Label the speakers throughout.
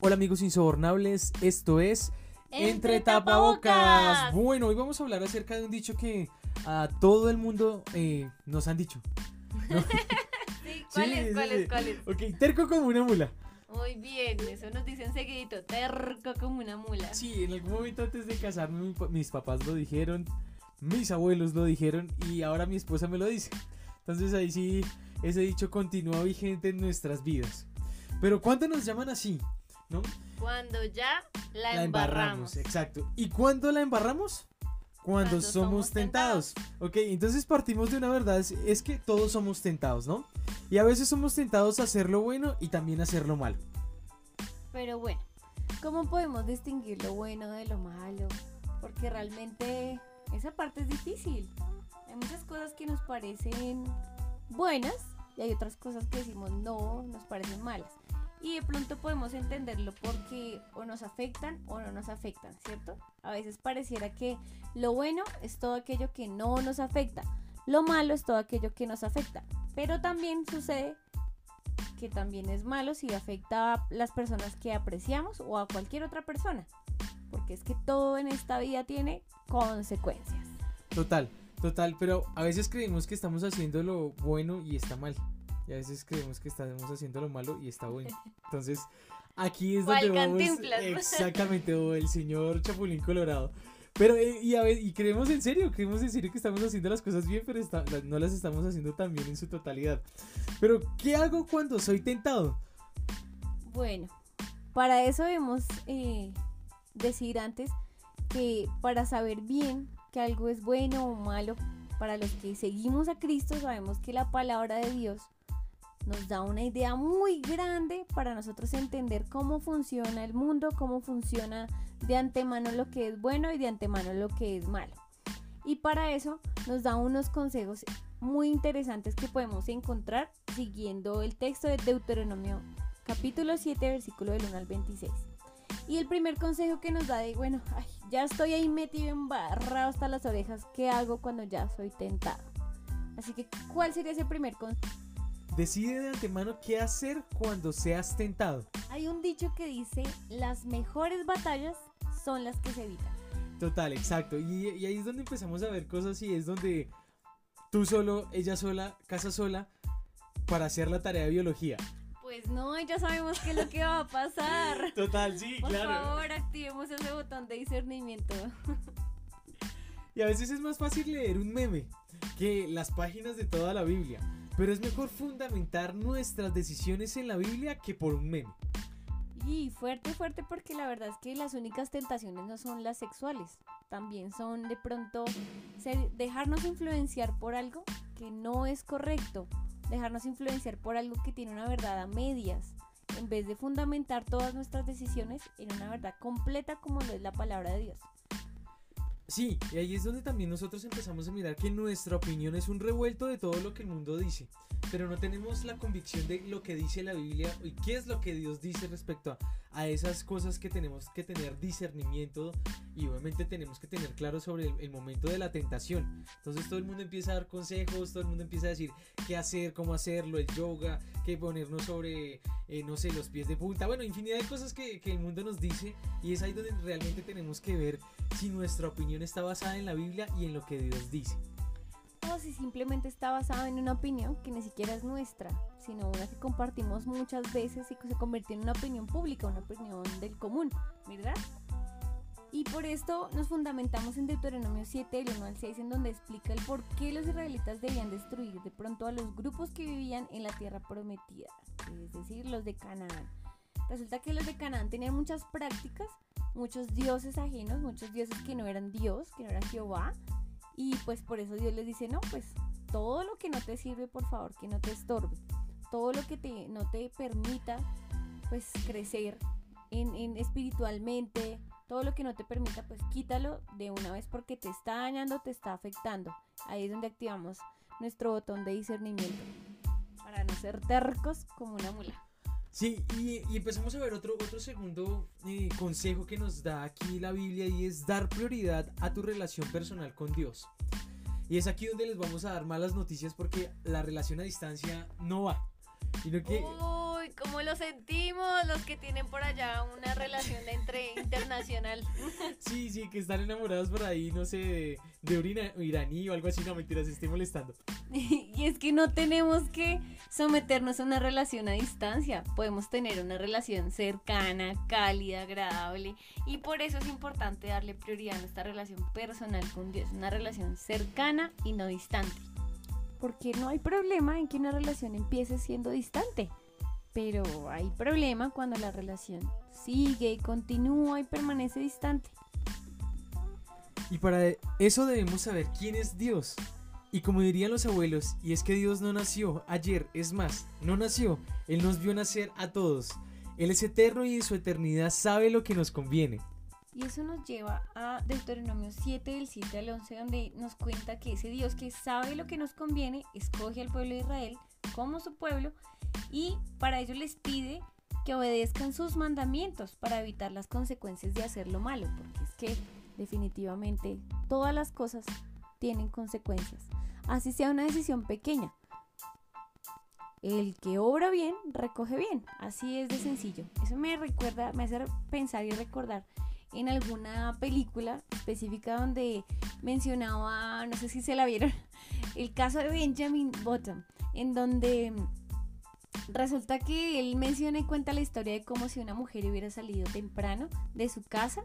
Speaker 1: Hola amigos insobornables, esto es
Speaker 2: Entre Tapabocas.
Speaker 1: Bueno, hoy vamos a hablar acerca de un dicho que a todo el mundo eh, nos han dicho. ¿no?
Speaker 2: Sí, ¿cuál
Speaker 1: Sí,
Speaker 2: es? ¿Cuál
Speaker 1: sí,
Speaker 2: es? ¿Cuál es?
Speaker 1: Ok, terco como una mula.
Speaker 2: Muy bien, eso nos dicen seguidito, terco como una mula.
Speaker 1: Sí, en algún momento antes de casarme mis papás lo dijeron, mis abuelos lo dijeron y ahora mi esposa me lo dice. Entonces ahí sí, ese dicho continúa vigente en nuestras vidas. Pero ¿cuándo nos llaman así? ¿No?
Speaker 2: Cuando ya la,
Speaker 1: La
Speaker 2: embarramos.
Speaker 1: exacto. ¿Y cuándo la embarramos? Cuando,
Speaker 2: Cuando
Speaker 1: somos,
Speaker 2: somos
Speaker 1: tentados. Ok, entonces partimos de una verdad, es, es que todos somos tentados, ¿no? Y a veces somos tentados a hacer lo bueno y también a hacer lo malo.
Speaker 3: Pero bueno, ¿cómo podemos distinguir lo bueno de lo malo? Porque realmente esa parte es difícil. Hay muchas cosas que nos parecen buenas y hay otras cosas que decimos no, nos parecen malas. Y de pronto podemos entenderlo porque o nos afectan o no nos afectan, ¿cierto? A veces pareciera que lo bueno es todo aquello que no nos afecta, lo malo es todo aquello que nos afecta. Pero también sucede que también es malo si afecta a las personas que apreciamos o a cualquier otra persona. Porque es que todo en esta vida tiene consecuencias.
Speaker 1: Total, total, pero a veces creemos que estamos haciendo lo bueno y está mal. Y a veces creemos que estamos haciendo lo malo y está bueno. Entonces, aquí es
Speaker 2: ¿Cuál
Speaker 1: donde vamos. Exactamente, o el señor Chapulín Colorado. Pero, eh, y, a ve- y creemos en serio, creemos en serio que estamos haciendo las cosas bien, pero está- no las estamos haciendo tan bien en su totalidad. Pero, ¿qué hago cuando soy tentado?
Speaker 3: Bueno, para eso debemos eh, decir antes que para saber bien que algo es bueno o malo, para los que seguimos a Cristo sabemos que la palabra de Dios nos da una idea muy grande para nosotros entender cómo funciona el mundo, cómo funciona de antemano lo que es bueno y de antemano lo que es malo. Y para eso nos da unos consejos muy interesantes que podemos encontrar siguiendo el texto de Deuteronomio capítulo 7 versículo del 1 al 26. Y el primer consejo que nos da de, bueno, ay, ya estoy ahí metido embarrado hasta las orejas, ¿qué hago cuando ya soy tentado? Así que, ¿cuál sería ese primer consejo?
Speaker 1: Decide de antemano qué hacer cuando seas tentado.
Speaker 3: Hay un dicho que dice, las mejores batallas son las que se evitan.
Speaker 1: Total, exacto. Y, y ahí es donde empezamos a ver cosas y es donde tú solo, ella sola, casa sola, para hacer la tarea de biología.
Speaker 3: Pues no, ya sabemos qué es lo que va a pasar.
Speaker 1: Total, sí,
Speaker 3: Por favor, activemos ese botón de discernimiento.
Speaker 1: Y a veces es más fácil leer un meme que las páginas de toda la Biblia. Pero es mejor fundamentar nuestras decisiones en la Biblia que por un meme.
Speaker 3: Y fuerte, fuerte, porque la verdad es que las únicas tentaciones no son las sexuales. También son de pronto dejarnos influenciar por algo que no es correcto. Dejarnos influenciar por algo que tiene una verdad a medias. En vez de fundamentar todas nuestras decisiones en una verdad completa como lo es la palabra de Dios.
Speaker 1: Sí, y ahí es donde también nosotros empezamos a mirar que nuestra opinión es un revuelto de todo lo que el mundo dice, pero no tenemos la convicción de lo que dice la Biblia y qué es lo que Dios dice respecto a, a esas cosas que tenemos que tener discernimiento y obviamente tenemos que tener claro sobre el, momento de la tentación. Entonces todo el mundo empieza a dar consejos, todo el mundo empieza a decir qué hacer, cómo hacerlo, el yoga, qué ponernos sobre, eh, no sé, los pies de punta, bueno, infinidad de cosas que, que el mundo nos dice y es ahí donde realmente tenemos que ver si nuestra opinión está basada en la Biblia y en lo que Dios dice.
Speaker 3: O si simplemente está basado en una opinión que ni siquiera es nuestra, sino una que compartimos muchas veces y que se convirtió en una opinión pública, una opinión del común, ¿verdad? Y por esto nos fundamentamos en Deuteronomio 7, del 1 al 6, en donde explica el por qué los israelitas debían destruir de pronto a los grupos que vivían en la tierra prometida, es decir, los de Canaán. Resulta que los de Canaán tenían muchas prácticas, muchos dioses ajenos, muchos dioses que no eran Dios, que no eran Jehová, y pues por eso Dios les dice, no, pues todo lo que no te sirve, por favor, que no te estorbe. Todo lo que te, no te permita, pues crecer en, en espiritualmente, todo lo que no te permita, pues quítalo de una vez porque te está dañando, te está afectando. Ahí es donde activamos nuestro botón de discernimiento para no ser tercos como una mula.
Speaker 1: Sí, y, y empezamos a ver otro, otro segundo eh, consejo que nos da aquí la Biblia y es dar prioridad a tu relación personal con Dios. Y es aquí donde les vamos a dar malas noticias porque la relación a distancia no va. Sino que...
Speaker 2: Uy, ¿cómo lo lo sentimos, los que tienen por allá una relación entre internacional.
Speaker 1: Sí, sí, que están enamorados por ahí, no sé, de, de ira- iraní o algo así, no mentiras, estoy molestando.
Speaker 3: Y es que no tenemos que someternos a una relación a distancia. Podemos tener una relación cercana, cálida, agradable. Y por eso es importante darle prioridad a nuestra relación personal con Dios. Una relación cercana y no distante. Porque no hay problema en que una relación empiece siendo distante. Pero hay problema cuando la relación sigue, continúa y permanece distante.
Speaker 1: Y para eso debemos saber quién es Dios. Y como dirían los abuelos, y es que Dios no nació ayer, es más, no nació, Él nos vio nacer a todos. Él es eterno y en su eternidad sabe lo que nos conviene.
Speaker 3: Y eso nos lleva a Deuteronomio 7, del 7 al 11, donde nos cuenta que ese Dios que sabe lo que nos conviene, escoge al pueblo de Israel como su pueblo y para ello les pide que obedezcan sus mandamientos para evitar las consecuencias de hacer lo malo, porque es que definitivamente todas las cosas tienen consecuencias, así sea una decisión pequeña. El que obra bien, recoge bien, así es de sencillo. Eso me recuerda, me hace pensar y recordar en alguna película específica donde mencionaba, no sé si se la vieron, el caso de Benjamin Button, en donde resulta que él menciona y cuenta la historia de cómo si una mujer hubiera salido temprano de su casa,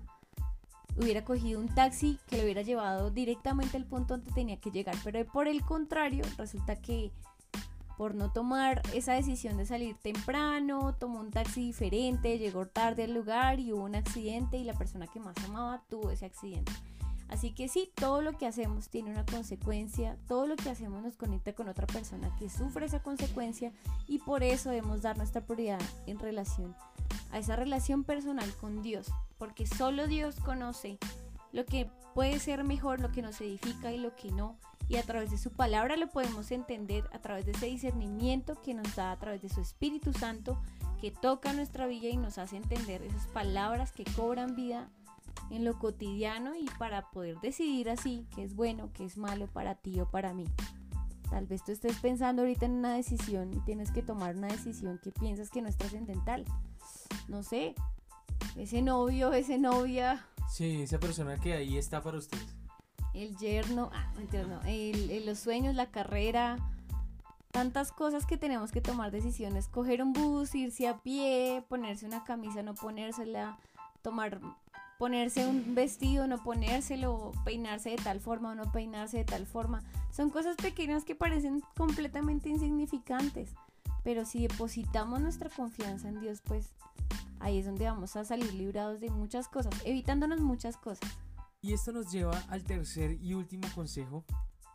Speaker 3: hubiera cogido un taxi que lo hubiera llevado directamente al punto donde tenía que llegar, pero por el contrario, resulta que por no tomar esa decisión de salir temprano, tomó un taxi diferente, llegó tarde al lugar y hubo un accidente y la persona que más amaba tuvo ese accidente. Así que sí, todo lo que hacemos tiene una consecuencia, todo lo que hacemos nos conecta con otra persona que sufre esa consecuencia y por eso debemos dar nuestra prioridad en relación a esa relación personal con Dios, porque solo Dios conoce lo que puede ser mejor, lo que nos edifica y lo que no, y a través de su palabra lo podemos entender, a través de ese discernimiento que nos da a través de su Espíritu Santo, que toca nuestra vida y nos hace entender esas palabras que cobran vida en lo cotidiano y para poder decidir así qué es bueno, qué es malo para ti o para mí. Tal vez tú estés pensando ahorita en una decisión y tienes que tomar una decisión que piensas que no es trascendental. No sé, ese novio, esa novia,
Speaker 1: Sí, esa persona que ahí está para ustedes.
Speaker 3: el yerno, ah, mentira, no, el- el- los sueños, la carrera, tantas cosas que tenemos que tomar decisiones, coger un bus, irse a pie, ponerse una camisa, no ponérsela, tomar, ponerse un vestido, no ponérselo, peinarse de tal forma o no peinarse de tal forma, son cosas pequeñas que parecen completamente insignificantes, pero si depositamos nuestra confianza en Dios, pues ahí es donde vamos a salir librados de muchas cosas, evitándonos muchas cosas.
Speaker 1: Y esto nos lleva al tercer y último consejo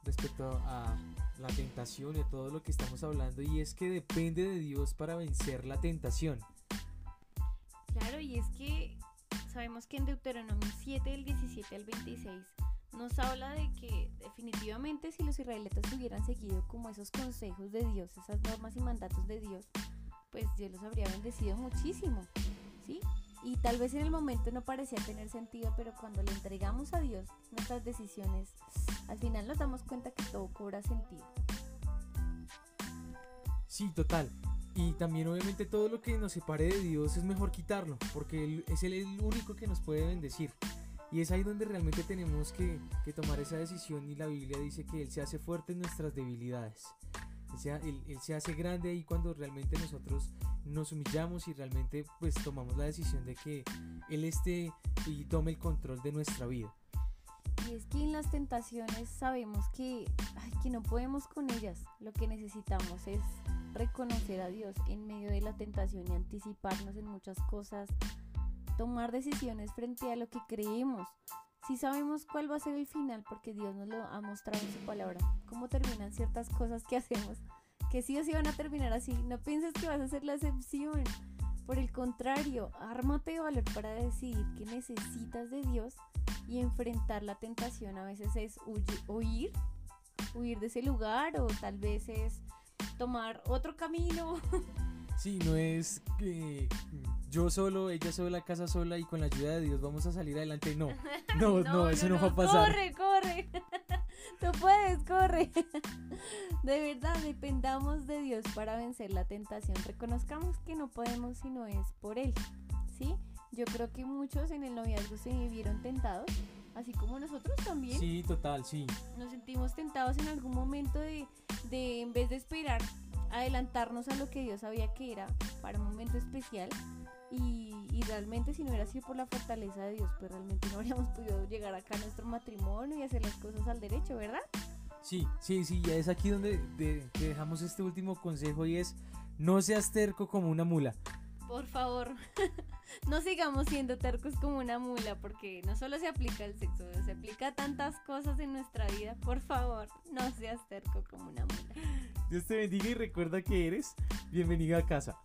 Speaker 1: respecto a la tentación y a todo lo que estamos hablando y es que depende de Dios para vencer la tentación.
Speaker 3: Claro, y es que sabemos que en Deuteronomio 7, del 17 al 26, nos habla de que definitivamente si los israelitas hubieran seguido como esos consejos de Dios, esas normas y mandatos de Dios, pues Dios los habría bendecido muchísimo, ¿sí? Y tal vez en el momento no parecía tener sentido, pero cuando le entregamos a Dios nuestras decisiones, al final nos damos cuenta que todo cobra sentido.
Speaker 1: Sí, total. Y también obviamente todo lo que nos separe de Dios es mejor quitarlo, porque es Él el único que nos puede bendecir. Y es ahí donde realmente tenemos que, que tomar esa decisión y la Biblia dice que Él se hace fuerte en nuestras debilidades. Él se, él- él se hace grande ahí cuando realmente nosotros nos humillamos y realmente pues tomamos la decisión de que Él esté y tome el control de nuestra vida.
Speaker 3: Y es que en las tentaciones sabemos que, ay, que no podemos con ellas. Lo que necesitamos es reconocer a Dios en medio de la tentación y anticiparnos en muchas cosas. Tomar decisiones frente a lo que creemos. Si sabemos cuál va a ser el final, porque Dios nos lo ha mostrado en su palabra. Cómo terminan ciertas cosas que hacemos. Que sí o sí van a terminar así. No pienses que vas a ser la excepción. Por el contrario, ármate de valor para decidir que necesitas de Dios y enfrentar la tentación a veces es huir, huir de ese lugar o tal vez es tomar otro camino.
Speaker 1: Sí, no es que yo solo, ella sola, casa sola y con la ayuda de Dios vamos a salir adelante. No, no, no, eso no, va a pasar.
Speaker 3: Corre, corre. Tú puedes, corre. De verdad, dependamos de Dios para vencer la tentación. Reconozcamos que no podemos si no es por Él. ¿Sí? Yo creo que muchos en el noviazgo se vivieron tentados, así como nosotros también.
Speaker 1: Sí, total, sí.
Speaker 3: Nos sentimos tentados en algún momento de, de, en vez de esperar, adelantarnos a lo que Dios sabía que era para un momento especial. Y, y realmente si no hubiera sido por la fortaleza de Dios, pues realmente no habríamos podido llegar acá a nuestro matrimonio y hacer las cosas al derecho, ¿verdad?
Speaker 1: Sí, sí, sí, ya es aquí donde de- te dejamos este último consejo y es no seas terco como una mula.
Speaker 3: Por favor, no sigamos siendo tercos como una mula, porque no solo se aplica al sexo, se aplica tantas cosas en nuestra vida. Por favor, no seas terco como una mula.
Speaker 1: Dios te bendiga y recuerda que eres bienvenido a casa.